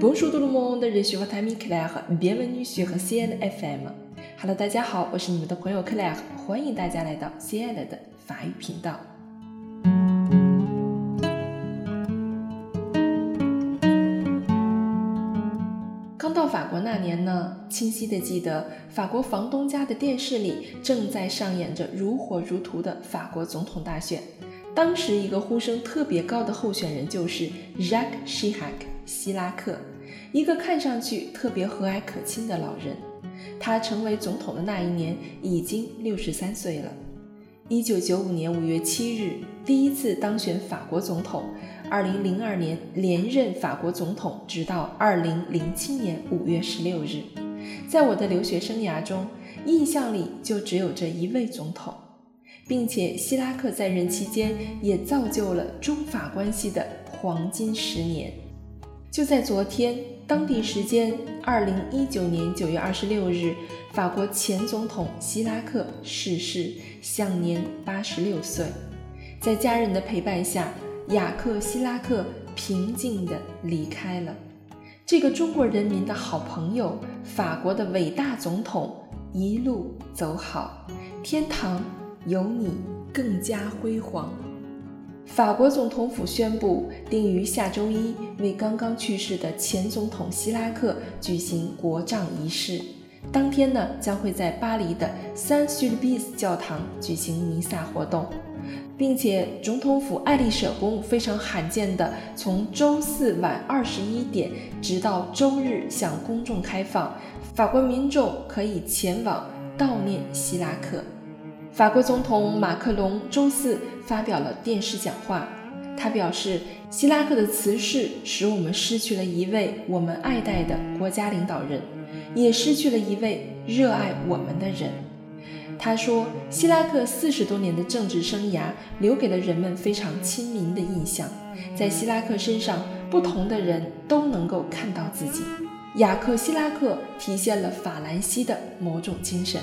Bonjour tout le monde, je suis votre ami Claire, bienvenue sur CN FM. Hello，大家好，我是你们的朋友 Claire，欢迎大家来到 CN 的法语频道。刚到法国那年呢，清晰的记得法国房东家的电视里正在上演着如火如荼的法国总统大选。当时一个呼声特别高的候选人就是 Jacques Chirac。希拉克，一个看上去特别和蔼可亲的老人。他成为总统的那一年已经六十三岁了。一九九五年五月七日，第一次当选法国总统。二零零二年连任法国总统，直到二零零七年五月十六日。在我的留学生涯中，印象里就只有这一位总统，并且希拉克在任期间也造就了中法关系的黄金十年。就在昨天，当地时间二零一九年九月二十六日，法国前总统希拉克逝世，享年八十六岁。在家人的陪伴下，雅克·希拉克平静地离开了。这个中国人民的好朋友，法国的伟大总统，一路走好，天堂有你更加辉煌。法国总统府宣布，定于下周一为刚刚去世的前总统希拉克举行国葬仪式。当天呢，将会在巴黎的 Saint Sulpice 教堂举行弥撒活动，并且总统府爱丽舍宫非常罕见的从周四晚二十一点直到周日向公众开放，法国民众可以前往悼念希拉克。法国总统马克龙周四发表了电视讲话，他表示，希拉克的辞世使我们失去了一位我们爱戴的国家领导人，也失去了一位热爱我们的人。他说，希拉克四十多年的政治生涯留给了人们非常亲民的印象，在希拉克身上，不同的人都能够看到自己。雅克·希拉克体现了法兰西的某种精神。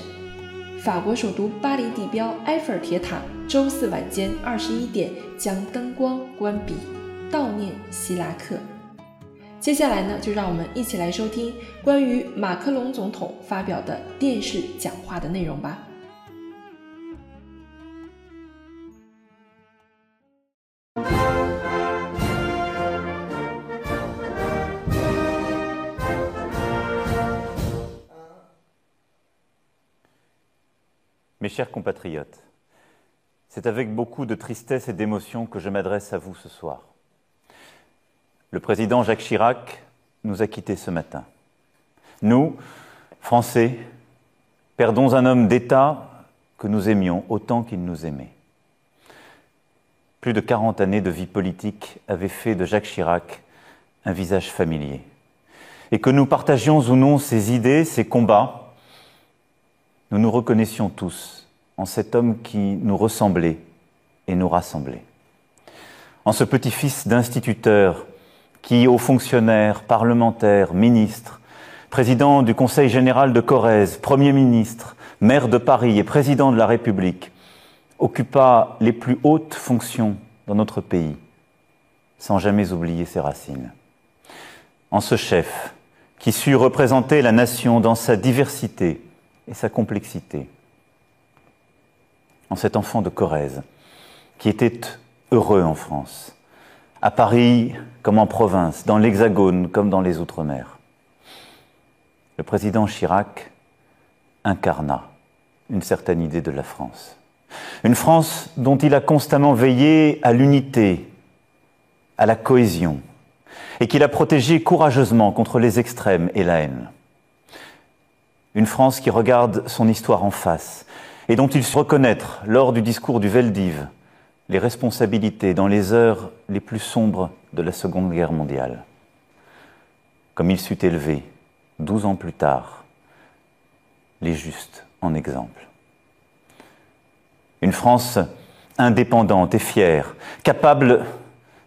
法国首都巴黎地标埃菲尔铁塔周四晚间二十一点将灯光关闭，悼念希拉克。接下来呢，就让我们一起来收听关于马克龙总统发表的电视讲话的内容吧。Mes chers compatriotes, c'est avec beaucoup de tristesse et d'émotion que je m'adresse à vous ce soir. Le président Jacques Chirac nous a quittés ce matin. Nous, Français, perdons un homme d'État que nous aimions autant qu'il nous aimait. Plus de 40 années de vie politique avaient fait de Jacques Chirac un visage familier. Et que nous partagions ou non ses idées, ses combats, nous nous reconnaissions tous en cet homme qui nous ressemblait et nous rassemblait. En ce petit-fils d'instituteur qui, aux fonctionnaires, parlementaires, ministres, président du Conseil général de Corrèze, Premier ministre, maire de Paris et président de la République, occupa les plus hautes fonctions dans notre pays, sans jamais oublier ses racines. En ce chef qui sut représenter la nation dans sa diversité, et sa complexité. En cet enfant de Corrèze, qui était heureux en France, à Paris comme en province, dans l'Hexagone comme dans les Outre-mer. Le président Chirac incarna une certaine idée de la France. Une France dont il a constamment veillé à l'unité, à la cohésion, et qu'il a protégée courageusement contre les extrêmes et la haine. Une France qui regarde son histoire en face et dont il sut reconnaître, lors du discours du Veldiv, les responsabilités dans les heures les plus sombres de la Seconde Guerre mondiale. Comme il sut élever, douze ans plus tard, les justes en exemple. Une France indépendante et fière, capable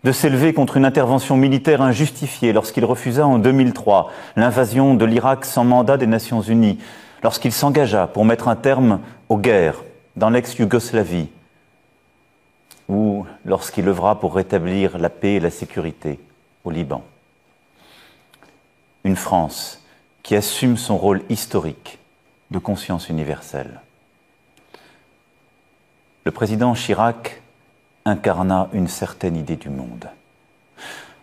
de s'élever contre une intervention militaire injustifiée lorsqu'il refusa en 2003 l'invasion de l'Irak sans mandat des Nations Unies, lorsqu'il s'engagea pour mettre un terme aux guerres dans l'ex-Yougoslavie, ou lorsqu'il œuvra pour rétablir la paix et la sécurité au Liban. une France qui assume son rôle historique de conscience universelle. Le président Chirac incarna une certaine idée du monde.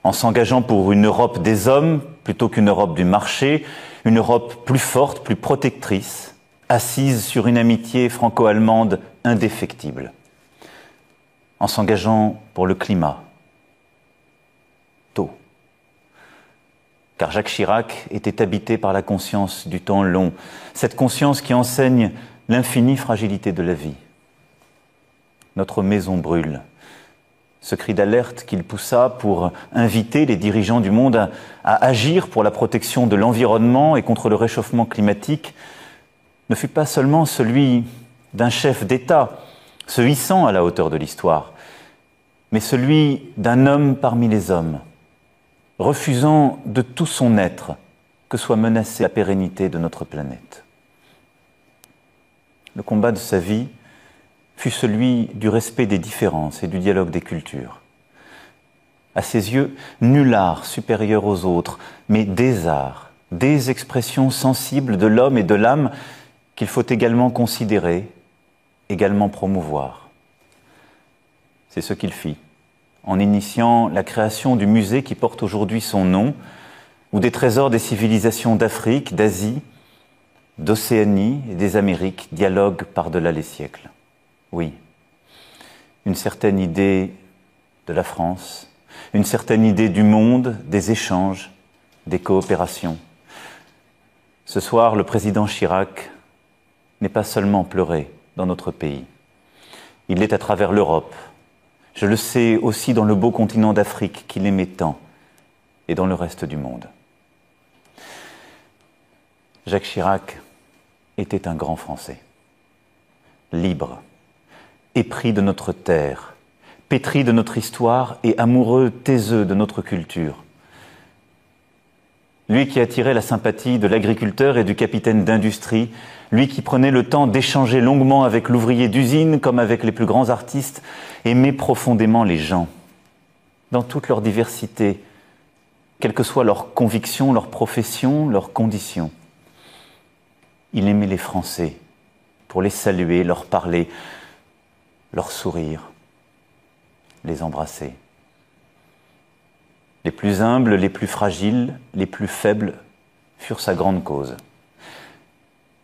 En s'engageant pour une Europe des hommes plutôt qu'une Europe du marché, une Europe plus forte, plus protectrice, assise sur une amitié franco-allemande indéfectible. En s'engageant pour le climat, tôt. Car Jacques Chirac était habité par la conscience du temps long, cette conscience qui enseigne l'infinie fragilité de la vie. Notre maison brûle, ce cri d'alerte qu'il poussa pour inviter les dirigeants du monde à, agir pour la protection de l'environnement et contre le réchauffement climatique ne fut pas seulement celui d'un chef d'État se hissant à la hauteur de l'histoire, mais celui d'un homme parmi les hommes, refusant de tout son être que soit menacée la pérennité de notre planète. Le combat de sa vie fut celui du respect des différences et du dialogue des cultures. À ses yeux, nul art supérieur aux autres, mais des arts, des expressions sensibles de l'homme et de l'âme qu'il faut également considérer, également promouvoir. C'est ce qu'il fit en initiant la création du musée qui porte aujourd'hui son nom, où des trésors des civilisations d'Afrique, d'Asie, d'Océanie et des Amériques dialoguent par-delà les siècles. Oui, une certaine idée de la France, une certaine idée du monde, des échanges, des coopérations. Ce soir, le président Chirac n'est pas seulement pleuré dans notre pays, il est à travers l'Europe. Je le sais aussi dans le beau continent d'Afrique qu'il aimait tant et dans le reste du monde. Jacques Chirac était un grand Français, libre, épris de notre terre, pétri de notre histoire et amoureux taiseux de notre culture. Lui qui attirait la sympathie de l'agriculteur et du capitaine d'industrie, lui qui prenait le temps d'échanger longuement avec l'ouvrier d'usine comme avec les plus grands artistes, aimait profondément les gens, dans toute leur diversité, quelles que soient leurs convictions, leurs professions, leurs conditions. Il aimait les Français pour les saluer, leur parler, leur sourire, les embrasser. Les plus humbles, les plus fragiles, les plus faibles furent sa grande cause.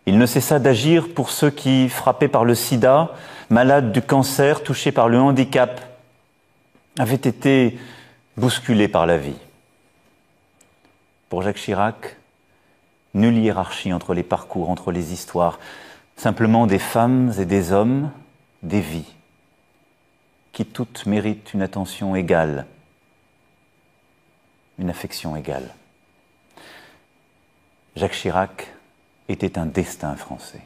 Il ne cessa d'agir pour ceux qui, frappés par le sida, malades du cancer, touchés par le handicap, avaient été bousculés par la vie. Pour Jacques Chirac, nulle hiérarchie entre les parcours, entre les histoires, simplement des femmes et des hommes, des vies, qui toutes méritent une attention égale, une affection égale. Jacques Chirac était un destin français.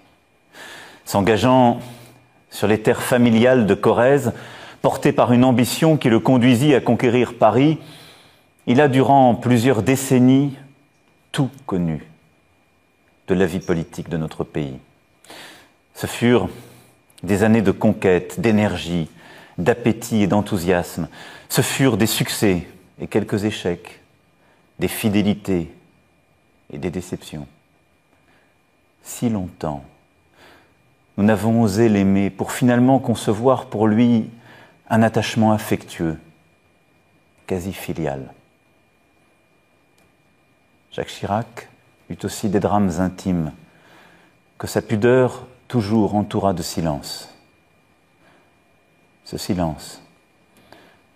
S'engageant sur les terres familiales de Corrèze, porté par une ambition qui le conduisit à conquérir Paris, il a durant plusieurs décennies tout connu de la vie politique de notre pays. Ce furent des années de conquête, d'énergie, d'appétit et d'enthousiasme. Ce furent des succès et quelques échecs, des fidélités et des déceptions. Si longtemps, nous n'avons osé l'aimer pour finalement concevoir pour lui un attachement affectueux, quasi filial. Jacques Chirac eut aussi des drames intimes que sa pudeur toujours entoura de silence. Ce silence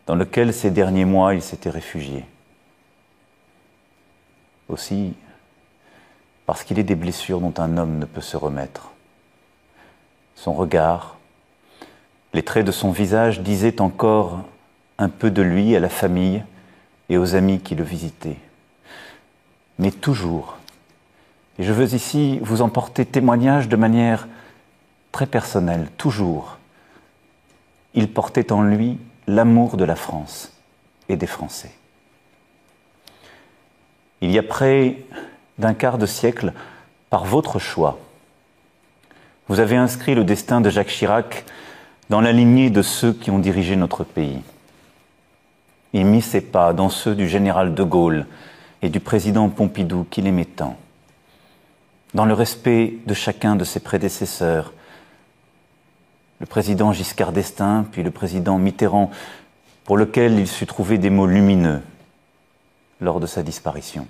dans lequel ces derniers mois il s'était réfugié. Aussi parce qu'il est des blessures dont un homme ne peut se remettre. Son regard, les traits de son visage disaient encore un peu de lui à la famille et aux amis qui le visitaient. Mais toujours, et je veux ici vous en porter témoignage de manière très personnelle, toujours, il portait en lui l'amour de la France et des Français. Il y a près d'un quart de siècle, par votre choix, vous avez inscrit le destin de Jacques Chirac dans la lignée de ceux qui ont dirigé notre pays. Il mit ses pas dans ceux du général de Gaulle, et du président Pompidou qu'il aimait tant, dans le respect de chacun de ses prédécesseurs, le président Giscard d'Estaing, puis le président Mitterrand, pour lequel il sut trouver des mots lumineux lors de sa disparition.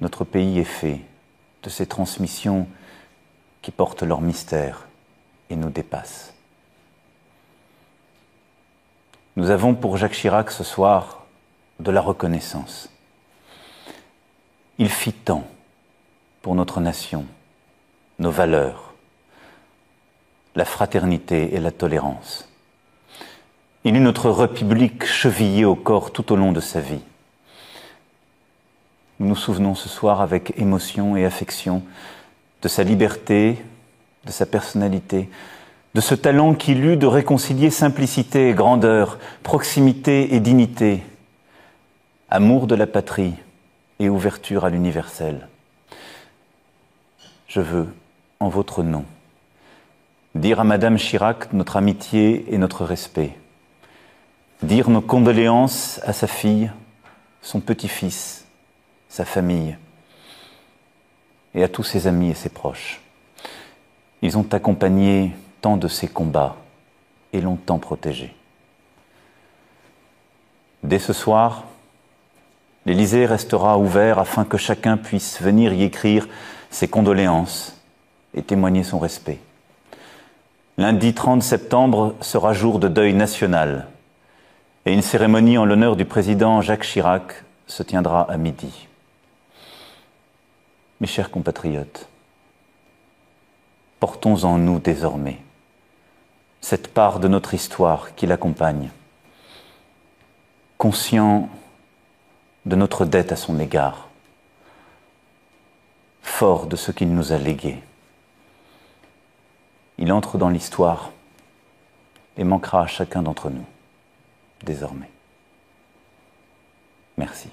Notre pays est fait de ces transmissions qui portent leur mystère et nous dépassent. Nous avons pour Jacques Chirac ce soir de la reconnaissance. Il fit tant pour notre nation, nos valeurs, la fraternité et la tolérance. Il eut notre République chevillée au corps tout au long de sa vie. Nous nous souvenons ce soir avec émotion et affection de sa liberté, de sa personnalité, de ce talent qu'il eut de réconcilier simplicité et grandeur, proximité et dignité, amour de la patrie et ouverture à l'universel. Je veux, en votre nom, dire à Madame Chirac notre amitié et notre respect, dire nos condoléances à sa fille, son petit-fils, sa famille et à tous ses amis et ses proches. Ils ont accompagné tant de ses combats et l'ont tant protégé. Dès ce soir, l'Élysée restera ouvert afin que chacun puisse venir y écrire ses condoléances et témoigner son respect. Lundi 30 septembre sera jour de deuil national et une cérémonie en l'honneur du président Jacques Chirac se tiendra à midi. Mes chers compatriotes, portons en nous désormais cette part de notre histoire qui l'accompagne, conscient de notre dette à son égard, fort de ce qu'il nous a légué. Il entre dans l'histoire et manquera à chacun d'entre nous, désormais. Merci.